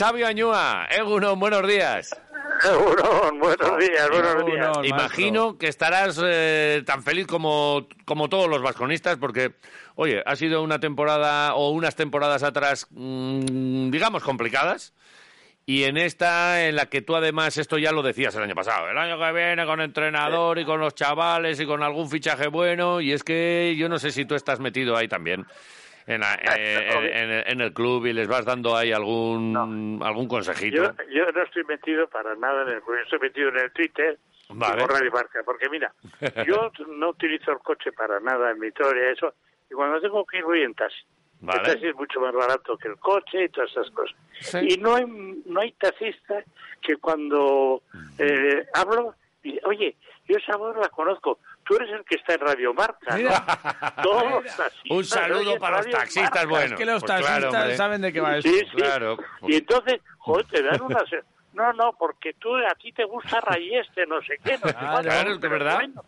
Sabio Añúa, Egunon, buenos días. Egunon, buenos días, buenos días. Imagino que estarás eh, tan feliz como, como todos los vasconistas porque, oye, ha sido una temporada o unas temporadas atrás, mm, digamos, complicadas. Y en esta, en la que tú además, esto ya lo decías el año pasado, el año que viene con entrenador y con los chavales y con algún fichaje bueno, y es que yo no sé si tú estás metido ahí también en, la- eh, en- en- en el club y les vas dando ahí algún, algún consejito. Yo, yo no estoy metido para nada en el yo estoy metido en el Twitter Vale. y por Radio Marca, porque mira, yo no utilizo el coche para nada en Vitoria, eso, y cuando tengo que ir voy en taxi. Vale. El taxi es mucho más barato que el coche y todas esas cosas. Sí. Y no hay, no hay taxista que cuando eh, hablo, dice, oye, yo esa voz la conozco, tú eres el que está en Radio Marca. ¿no? Todos los taxistas Un saludo para los taxistas, Marca. bueno. es que los pues claro, taxistas hombre. saben de qué va esto. Sí, sí. Claro. Y entonces, joder, te dan una... No, no, porque tú, a ti te gusta Rayeste, no sé qué, no sé Claro, claro, que Pero verdad. Bueno,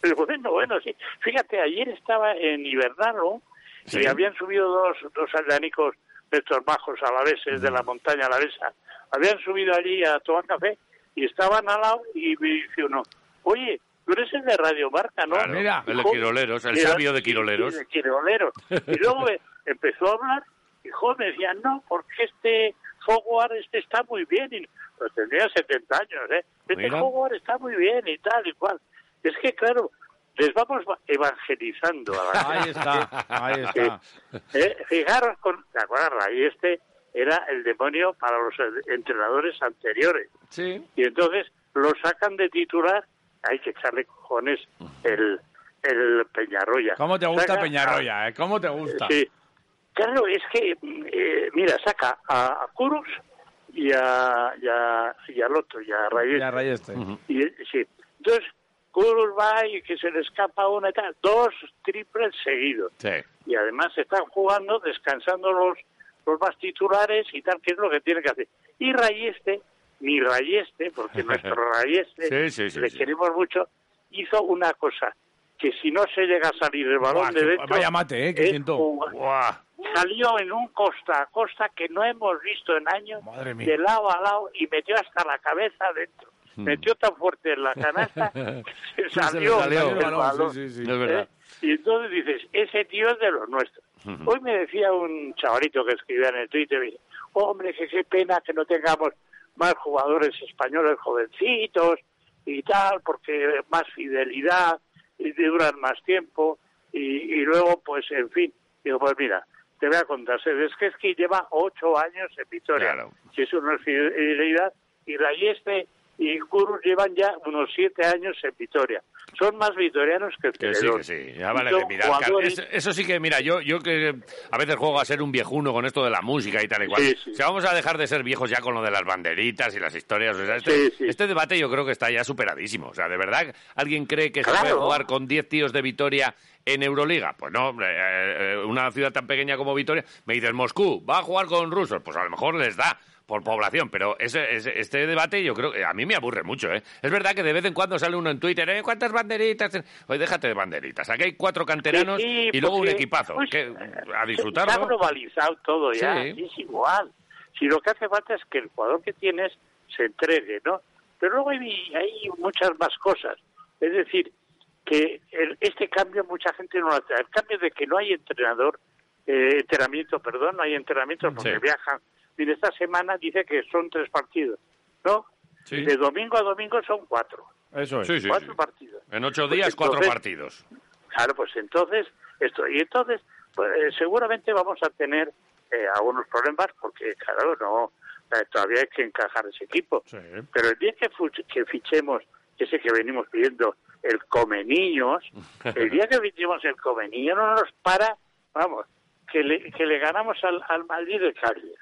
pero bueno, bueno, sí. Fíjate, ayer estaba en Ibernalo Sí. y habían subido dos, dos aldeanicos de estos bajos alaveses de la montaña alavesa. Habían subido allí a tomar café y estaban al lado y me dice uno, oye, tú eres el de Radio Marca, ¿no? Claro, Mira. el de Quiroleros, el y era- sabio de Quiroleros. de Quiroleros. Y luego eh, empezó a hablar y joder, me decían, no, porque este Hogwarts este está muy bien. Y, pues tendría 70 años, ¿eh? Este Mira. Hogwarts está muy bien y tal y cual. Es que, claro, les vamos va- evangelizando a la Ahí está, ahí está. eh, fijaros, con, ¿te acuerdas? Ahí este era el demonio para los entrenadores anteriores. Sí. Y entonces lo sacan de titular, hay que echarle cojones el, el Peñarroya. ¿Cómo te gusta Saca Peñarroya? Eh? ¿Cómo te a- gusta? sí. Claro, es que, eh, mira, saca a, a Kurus y, a, y, a- y al otro, y a Reyes. Ya rayeste. Y, sí. Entonces, Kurus va y que se le escapa una y tal. Dos triples seguidos Sí. y además están jugando, descansando los, los más titulares y tal, que es lo que tiene que hacer. Y Rayeste, mi Rayeste, porque nuestro Rayeste, Sí, sí, sí, le queremos mucho, hizo una cosa, que si no se llega a salir el balón Buah, de dentro... vaya mate, ¿eh? Que siento. Buah. Salió en un costa a costa que no hemos visto en años, de lado a lado, y metió hasta la cabeza adentro. Metió tan fuerte en la canasta que se Hmm. Se salió, salió el el balón. ¿Eh? Y entonces dices, ese tío es de los nuestros. Hoy me decía un chavalito que escribía en el Twitter, dice, hombre, que qué pena que no tengamos más jugadores españoles jovencitos y tal, porque más fidelidad y duran más tiempo y, y luego, pues, en fin, digo, pues mira, te voy a contar, es que es que lleva ocho años en Vitoria, Claro. que es fidelidad, y Rayeste y Curus llevan ya unos siete años en Vitoria. Son más vitorianos que el Que sí, que sí. Ya vale Y de son mirar. Car- jugadores- es- Eso sí que, mira, yo, yo que a veces juego a ser un viejuno con esto de la música y tal y cual. Sí, vamos a dejar de ser viejos ya con lo de las banderitas y las historias. o sea, este, Sí, este debate yo creo que está ya superadísimo. O sea, ¿de verdad alguien cree que se Claro. puede jugar con 10 tíos de Vitoria en Euroliga? Pues no, eh, eh, una ciudad tan pequeña como Vitoria. Me dices, Moscú, ¿va a jugar con rusos? Pues a lo mejor les da por población, pero ese, ese- este debate yo creo que a mí me aburre mucho, ¿eh? Es verdad que de vez en cuando sale uno en Twitter, ¿eh? ¿Cuántas banderitas? Oye, déjate de banderitas. Aquí hay cuatro canteranos Sí, sí, y luego un porque, equipazo. pues, que, a disfrutarlo. globalizado todo ya, Sí. es igual. Si lo que hace falta es que el jugador que tienes se entregue, ¿no? Pero luego hay, hay muchas más cosas. Es decir, que el- este cambio mucha gente no lo hace. El cambio de que no hay entrenador, eh, entrenamiento, perdón, no hay entrenamiento porque viajan. Mire, esta semana dice que son tres partidos, ¿no? Sí. De domingo a domingo son cuatro. Eso es. Sí, sí, cuatro sí. partidos. En ocho Pues días, cuatro partidos. Claro, pues entonces, esto, y entonces, pues, eh, seguramente vamos a tener eh, algunos problemas porque, claro, no eh, todavía hay que encajar ese equipo. Sí. Pero el día que, que fichemos ese que venimos pidiendo, el come niños, el día que fichemos el come niños no nos para, vamos, que le, que le ganamos al, al Madrid de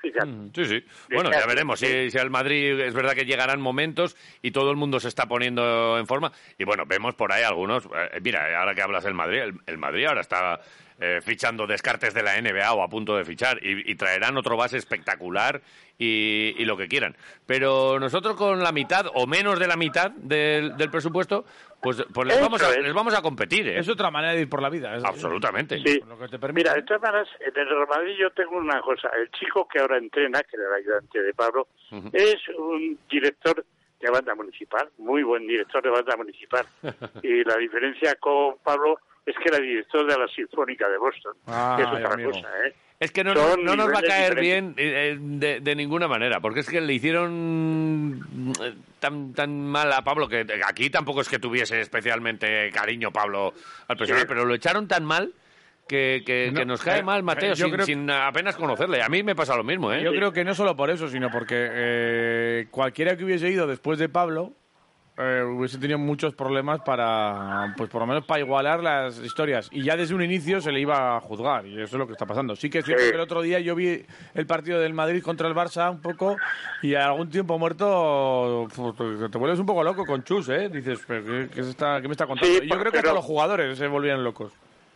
fíjate. Mm, Sí, sí. Bueno, ya veremos si, si al Madrid es verdad que llegarán momentos y todo el mundo se está poniendo en forma. Y bueno, vemos por ahí algunos. eh, mira, ahora que hablas del Madrid, el, el Madrid ahora está eh, fichando descartes de la NBA o a punto de fichar y, y traerán otro base espectacular y, y lo que quieran. Pero nosotros con la mitad o menos de la mitad del, del presupuesto, pues, pues les, vamos a, es. les vamos a competir, ¿eh? Es otra manera de ir por la vida. es- Absolutamente. Sí. Lo que te permite. Mira, de todas maneras, en el Real Madrid yo tengo una cosa. El chico que ahora entrena, que era el ayudante de Pablo, es un director de banda municipal, muy buen director de banda municipal. y la diferencia con Pablo es que era director de la Sinfónica de Boston. Ah, es otra amigo. cosa, ¿eh? Es que no, nos va a caer diferentes. bien eh, eh, de, de ninguna manera, porque es que le hicieron eh, tan, tan mal a Pablo que aquí tampoco es que tuviese especialmente cariño Pablo al personal, Sí. pero lo echaron tan mal que, que- No, que nos cae eh, mal Mateo eh, yo sin, creo- sin apenas conocerle. A mí me pasa lo mismo, ¿eh? Yo creo que no solo por eso, sino porque eh, cualquiera que hubiese ido después de Pablo eh, hubiese tenido muchos problemas para, pues por lo menos para igualar las historias. Y ya desde un inicio se le iba a juzgar, y eso es lo que está pasando. Sí que es cierto Sí. que el otro día yo vi el partido del Madrid contra el Barça un poco, y a algún tiempo muerto pues, te vuelves un poco loco con Chus, ¿eh? Dices, ¿pero ¿qué, qué se está, qué me está contando? Sí, Y yo creo que hasta los jugadores se volvían locos.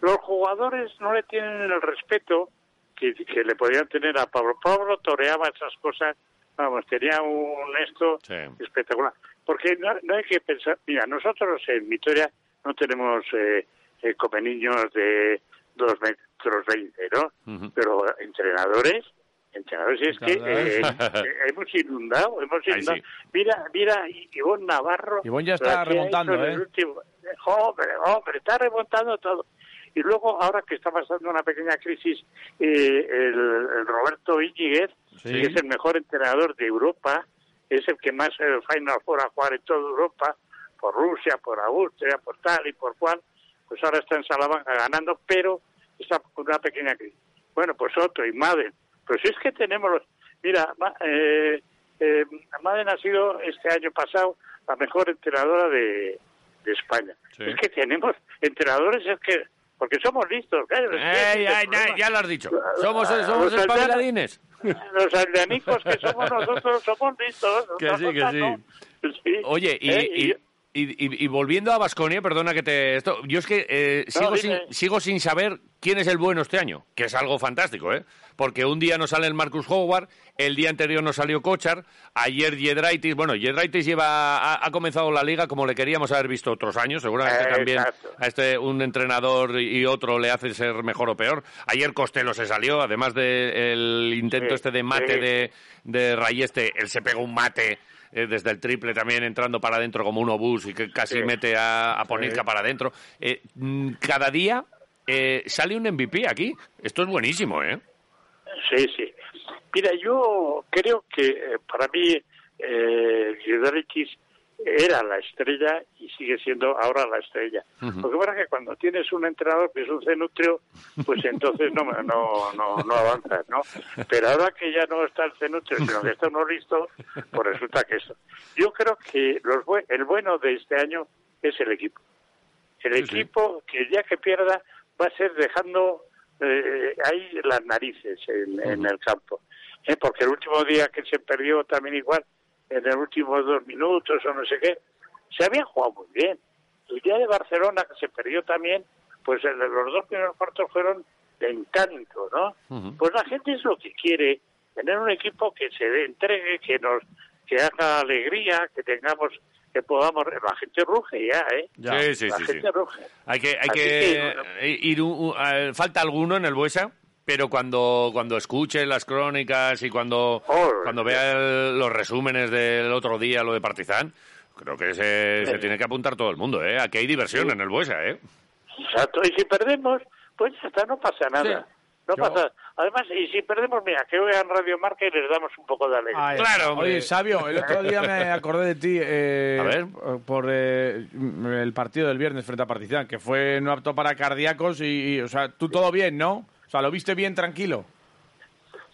Los jugadores no le tienen el respeto que, que le podían tener a Pablo. Pablo toreaba esas cosas, vamos, tenía un esto Sí. espectacular. Porque no, no hay que pensar, mira, nosotros en Vitoria no tenemos eh, eh, come niños de dos metros veinte, ¿no? Pero entrenadores, entrenadores es que eh, eh, hemos inundado, hemos inundado. sí. Mira, mira, Ivonne Navarro. Ivonne ya está remontando, ¿eh? el último- Hombre, hombre, está remontando todo. Y luego, ahora que está pasando una pequeña crisis, eh, el, el Roberto Íñiguez, Sí. que es el mejor entrenador de Europa, es el que más eh, Final Four a jugar en toda Europa, por Rusia, por Austria, por tal y por cual, pues ahora está en Salamanca ganando, pero está con una pequeña crisis. Bueno, pues otro, y Madden. Pues es que tenemos los... Mira, eh, eh, Madden ha sido este año pasado la mejor entrenadora de, de España. Sí. Es que tenemos entrenadores, es que... Porque somos listos, claro. Ey, es ay, ya, lo has dicho. Somos, somos los espabiladines. Los aldeanicos que somos nosotros somos listos. Que sí, que sí. no. Sí. Oye, y, Eh, y, y- y- y volviendo a Basconia, perdona que te... Esto, yo es que eh, sigo, sin, sigo sin saber quién es el bueno este año, que es algo fantástico, ¿eh? Porque un día nos sale el Marcus Howard, el día anterior nos salió Kochar, ayer Yedraitis, bueno, Yedraitis lleva, ha, ha comenzado la liga como le queríamos haber visto otros años, seguramente Eh, también exacto. a este un entrenador y otro le hace ser mejor o peor. Ayer Costello se salió, además del intento Sí, este de mate sí. de, de Rayeste, él se pegó un mate eh, desde el triple también entrando para adentro como un obús y que casi Sí. mete a, a para adentro. Eh, mm, cada día eh, sale un MVP aquí. Esto es buenísimo, ¿eh? Sí, sí. Mira, yo creo que eh, para mí eh, era la estrella y sigue siendo ahora la estrella. Ujú. Lo que pasa es que cuando tienes un entrenador que es un cenutrio, pues entonces no, no, no, no avanzas, ¿no? Pero ahora que ya no está el cenutrio, sino que está uno listo, pues resulta que eso. Yo creo que los el bueno de este año es el equipo. El Sí, sí. equipo que el día que pierda va a ser dejando eh, ahí las narices en, en el campo. ¿eh? Porque el último día que se perdió también igual, en los últimos dos minutos o no sé qué, se había jugado muy bien. El día de Barcelona que se perdió también, pues el- los dos primeros cuartos fueron de encanto, ¿no? Pues la gente es lo que quiere, tener un equipo que se dé- entregue, que nos que haga alegría, que tengamos, que podamos... La gente ruge ya, ¿eh? Ya. Sí, sí, la sí, sí. gente ruge. Hay que, hay Así que que, ir un- un- eh, falta alguno en el Buesa, pero cuando, cuando escuche las crónicas y cuando, Oh, cuando vea el- los resúmenes del otro día, lo de Partizan, creo que se, se tiene que apuntar todo el mundo, ¿eh? Aquí hay diversión en el Buesa, ¿eh? Exacto, y si perdemos, pues ya está, no pasa nada. Sí. No Yo- pasa. Además, y si perdemos, mira, que oigan Radio Marca y les damos un poco de alegría. Ay, Claro, hombre. Oye, Sabio, el otro día me acordé de ti eh, A ver. por eh, el partido del viernes frente a Partizan, que fue no apto para cardíacos y, y, o sea, tú todo bien, ¿no? O sea, lo viste bien tranquilo.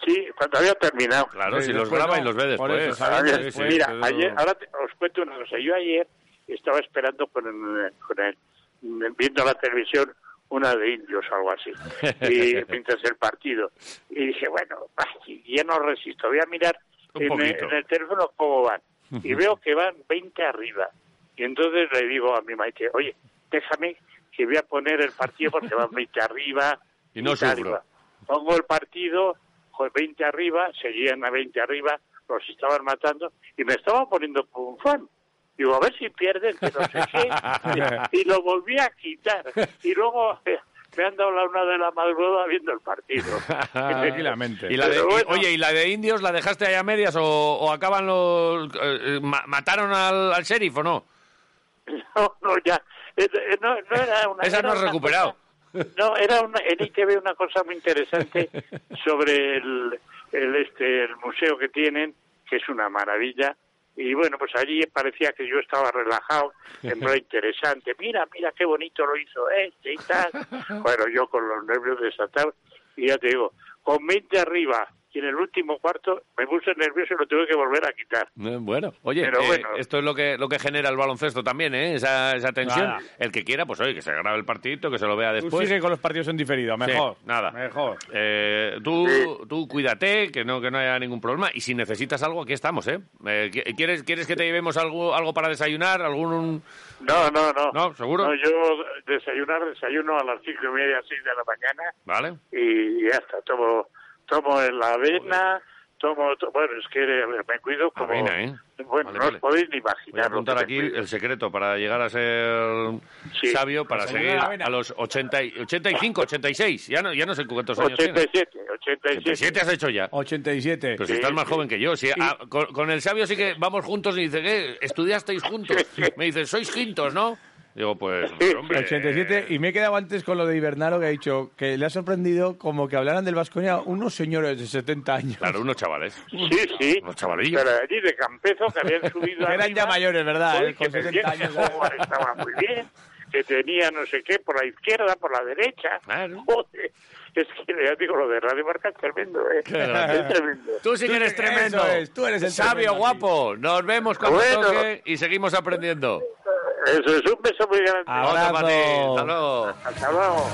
Sí, cuando había terminado. Claro, Sí, si los graba no, y los ve después. eso, sabiendo Sí, Ayer- sí, mira, pero- ayer, ahora te- os cuento una cosa. Yo ayer estaba esperando con el, con el- viendo la televisión una de indios o algo así, y mientras el partido. Y dije, bueno, ya no resisto, voy a mirar en, en el teléfono cómo van. Y veo que van 20 arriba. Y entonces le digo a mi maite, oye, déjame que voy a poner el partido porque van 20 arriba. Y no sufro. Pongo el partido, joder, 20 arriba, seguían a 20 arriba, los estaban matando y me estaba poniendo un fan. Digo, a ver si pierden, que no sé qué. Y, lo volví a quitar. Y luego me han dado la una de la madrugada viendo el partido. Tranquilamente. Y la de- y- oye, ¿y la de indios la dejaste ahí a medias o, o acaban los... eh, ma- ¿Mataron al, al sheriff o no? No, no, ya. Eh, eh, No, no era una. Esa no has recuperado. cosa- no, era una, en ITV una cosa muy interesante sobre el, el, este, el museo que tienen, que es una maravilla. Y bueno, pues allí parecía que yo estaba relajado, en verdad interesante. Mira, mira qué bonito lo hizo este y tal. Bueno, yo con los nervios desatados. Y ya te digo, con 20 arriba y en el último cuarto me puse nervioso y lo tuve que volver a quitar. Eh, Bueno, oye, Pero eh, bueno. esto es lo que lo que genera el baloncesto también, ¿eh? Esa, esa tensión. Nada. El que quiera, pues oye, que se grabe el partidito, que se lo vea Tú después. sigue con los partidos en diferido, Sí, mejor. nada. Mejor. Eh, tú, tú cuídate, que no, que no haya ningún problema. Y si necesitas algo, aquí estamos, ¿eh? Eh, ¿qui- ¿quieres, ¿Quieres que te llevemos algo, algo para desayunar? ¿Algún...? No, no, no. ¿No? ¿Seguro? No, yo desayunar, desayuno a las cinco y media, seis de la mañana ¿Vale? y ya está. Tomo, tomo la avena, tomo, to- bueno, es que me cuido como... Avena, ¿eh? Bueno, Vale, no vale. os podéis ni Voy a imaginar. apuntar aquí cuido. el secreto para llegar a ser Sí. sabio, para seguir a los 80, y- 85, 86. Ya no, ya no sé cuántos años tienes. 87, 87. 87 has hecho ya. 87. Pero si Sí, estás más sí. joven que yo. Si, con, con el sabio sí que vamos juntos y dice, ¿qué? ¿Estudiasteis juntos? Me dice, sois quintos, ¿no? Digo, pues, Sí. hombre... 87 y me he quedado antes con lo de Ibernaro que ha dicho que le ha sorprendido como que hablaran del Vasconia unos señores de 70 años. Claro, unos chavales. Sí, sí. Unos chavalillos. Pero allí de Campezo que habían subido Que eran arriba, ya mayores, ¿verdad? Eh, Con que me 70 decían años. estaba muy bien, que tenía no sé qué por la izquierda, por la derecha. Claro. Joder, es que ya digo, lo de Radio Marca es tremendo, ¿eh? grande. Es tremendo. Tú sí que eres tremendo. es, tú eres el Sabio, guapo. Nos vemos cuando Bueno. toque y seguimos aprendiendo. Eso es un beso muy grande. Abrazo. Ti. Hasta luego. Hasta luego.